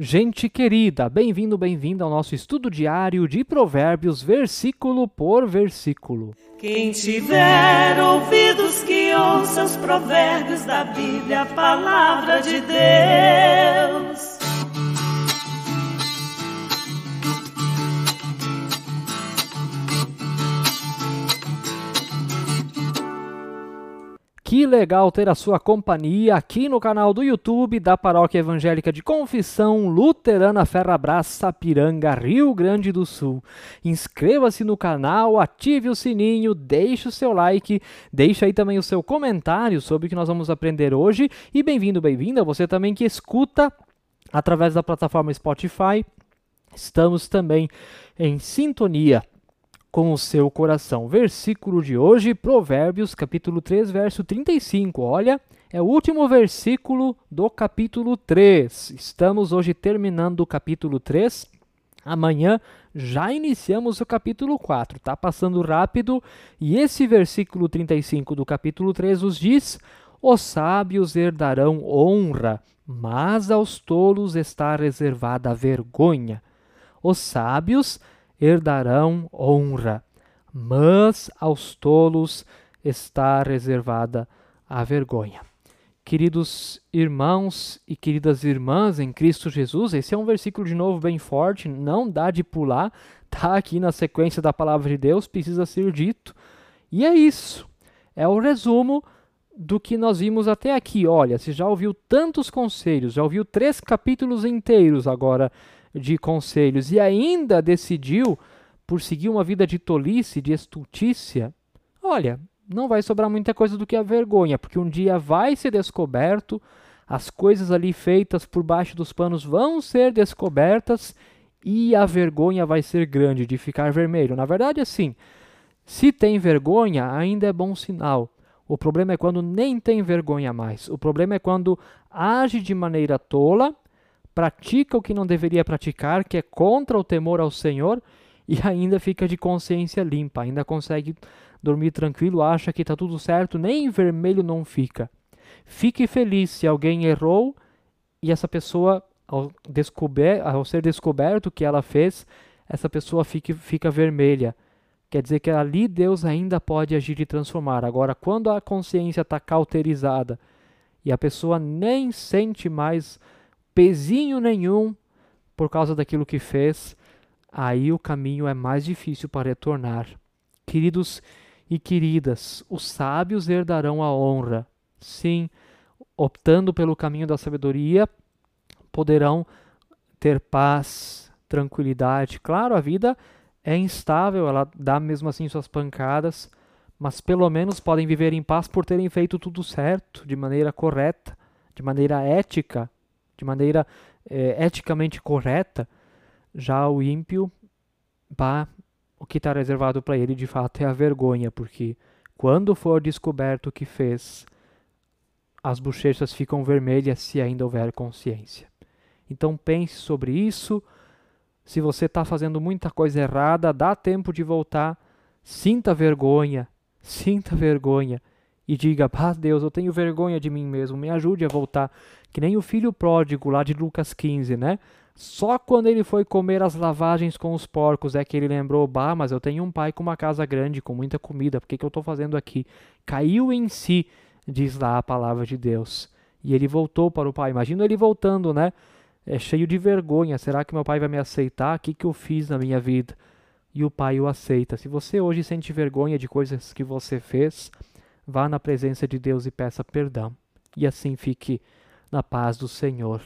Gente querida, bem-vindo, bem-vinda ao nosso estudo diário de Provérbios, versículo por versículo. Quem tiver ouvidos que ouça os provérbios da Bíblia, a palavra de Deus. Que legal ter a sua companhia aqui no canal do YouTube da Paróquia Evangélica de Confissão Luterana Ferrabras Sapiranga, Rio Grande do Sul. Inscreva-se no canal, ative o sininho, deixe o seu like, deixe aí também o seu comentário sobre o que nós vamos aprender hoje e bem-vindo, bem-vinda você também que escuta através da plataforma Spotify. Estamos também em sintonia com o seu coração. Versículo de hoje, Provérbios, capítulo 3, verso 35. Olha, é o último versículo do capítulo 3. Estamos hoje terminando o capítulo 3. Amanhã já iniciamos o capítulo 4. Tá passando rápido e esse versículo 35 do capítulo 3 nos diz: Os sábios herdarão honra, mas aos tolos está reservada a vergonha. Os sábios herdarão honra, mas aos tolos está reservada a vergonha. Queridos irmãos e queridas irmãs em Cristo Jesus, esse é um versículo de novo bem forte, não dá de pular, tá aqui na sequência da palavra de Deus, precisa ser dito. E é isso. É o resumo do que nós vimos até aqui. Olha, você já ouviu tantos conselhos, já ouviu três capítulos inteiros agora de conselhos e ainda decidiu por seguir uma vida de tolice, de estultícia, olha, não vai sobrar muita coisa do que a vergonha, porque um dia vai ser descoberto, as coisas ali feitas por baixo dos panos vão ser descobertas e a vergonha vai ser grande de ficar vermelho. Na verdade, assim, se tem vergonha, ainda é bom sinal. O problema é quando nem tem vergonha mais. O problema é quando age de maneira tola pratica o que não deveria praticar, que é contra o temor ao Senhor, e ainda fica de consciência limpa, ainda consegue dormir tranquilo, acha que está tudo certo, nem vermelho não fica. Fique feliz se alguém errou e essa pessoa, ao, descober, ao ser descoberto que ela fez, essa pessoa fique, fica vermelha. Quer dizer que ali Deus ainda pode agir e transformar. Agora, quando a consciência está cauterizada e a pessoa nem sente mais pezinho nenhum por causa daquilo que fez, aí o caminho é mais difícil para retornar. Queridos e queridas, os sábios herdarão a honra. Sim, optando pelo caminho da sabedoria, poderão ter paz, tranquilidade. Claro, a vida é instável, ela dá mesmo assim suas pancadas, mas pelo menos podem viver em paz por terem feito tudo certo, de maneira correta, de maneira ética, de maneira é, eticamente correta, já o ímpio, o que está reservado para ele de fato é a vergonha, porque quando for descoberto o que fez, as bochechas ficam vermelhas se ainda houver consciência. Então pense sobre isso. Se você está fazendo muita coisa errada, dá tempo de voltar. Sinta vergonha, sinta vergonha e diga: Ah, Deus, eu tenho vergonha de mim mesmo, me ajude a voltar. Que nem o filho pródigo lá de Lucas 15, né? Só quando ele foi comer as lavagens com os porcos é que ele lembrou: Bah, mas eu tenho um pai com uma casa grande, com muita comida, por que, que eu estou fazendo aqui? Caiu em si, diz lá a palavra de Deus. E ele voltou para o pai. Imagina ele voltando, né? É cheio de vergonha. Será que meu pai vai me aceitar? O que, que eu fiz na minha vida? E o pai o aceita. Se você hoje sente vergonha de coisas que você fez, vá na presença de Deus e peça perdão. E assim fique na paz do Senhor.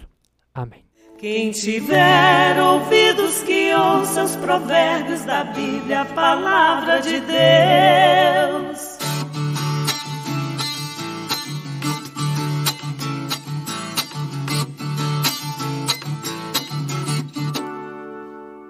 Amém. Quem tiver ouvidos que ouça os provérbios da Bíblia, a palavra de Deus.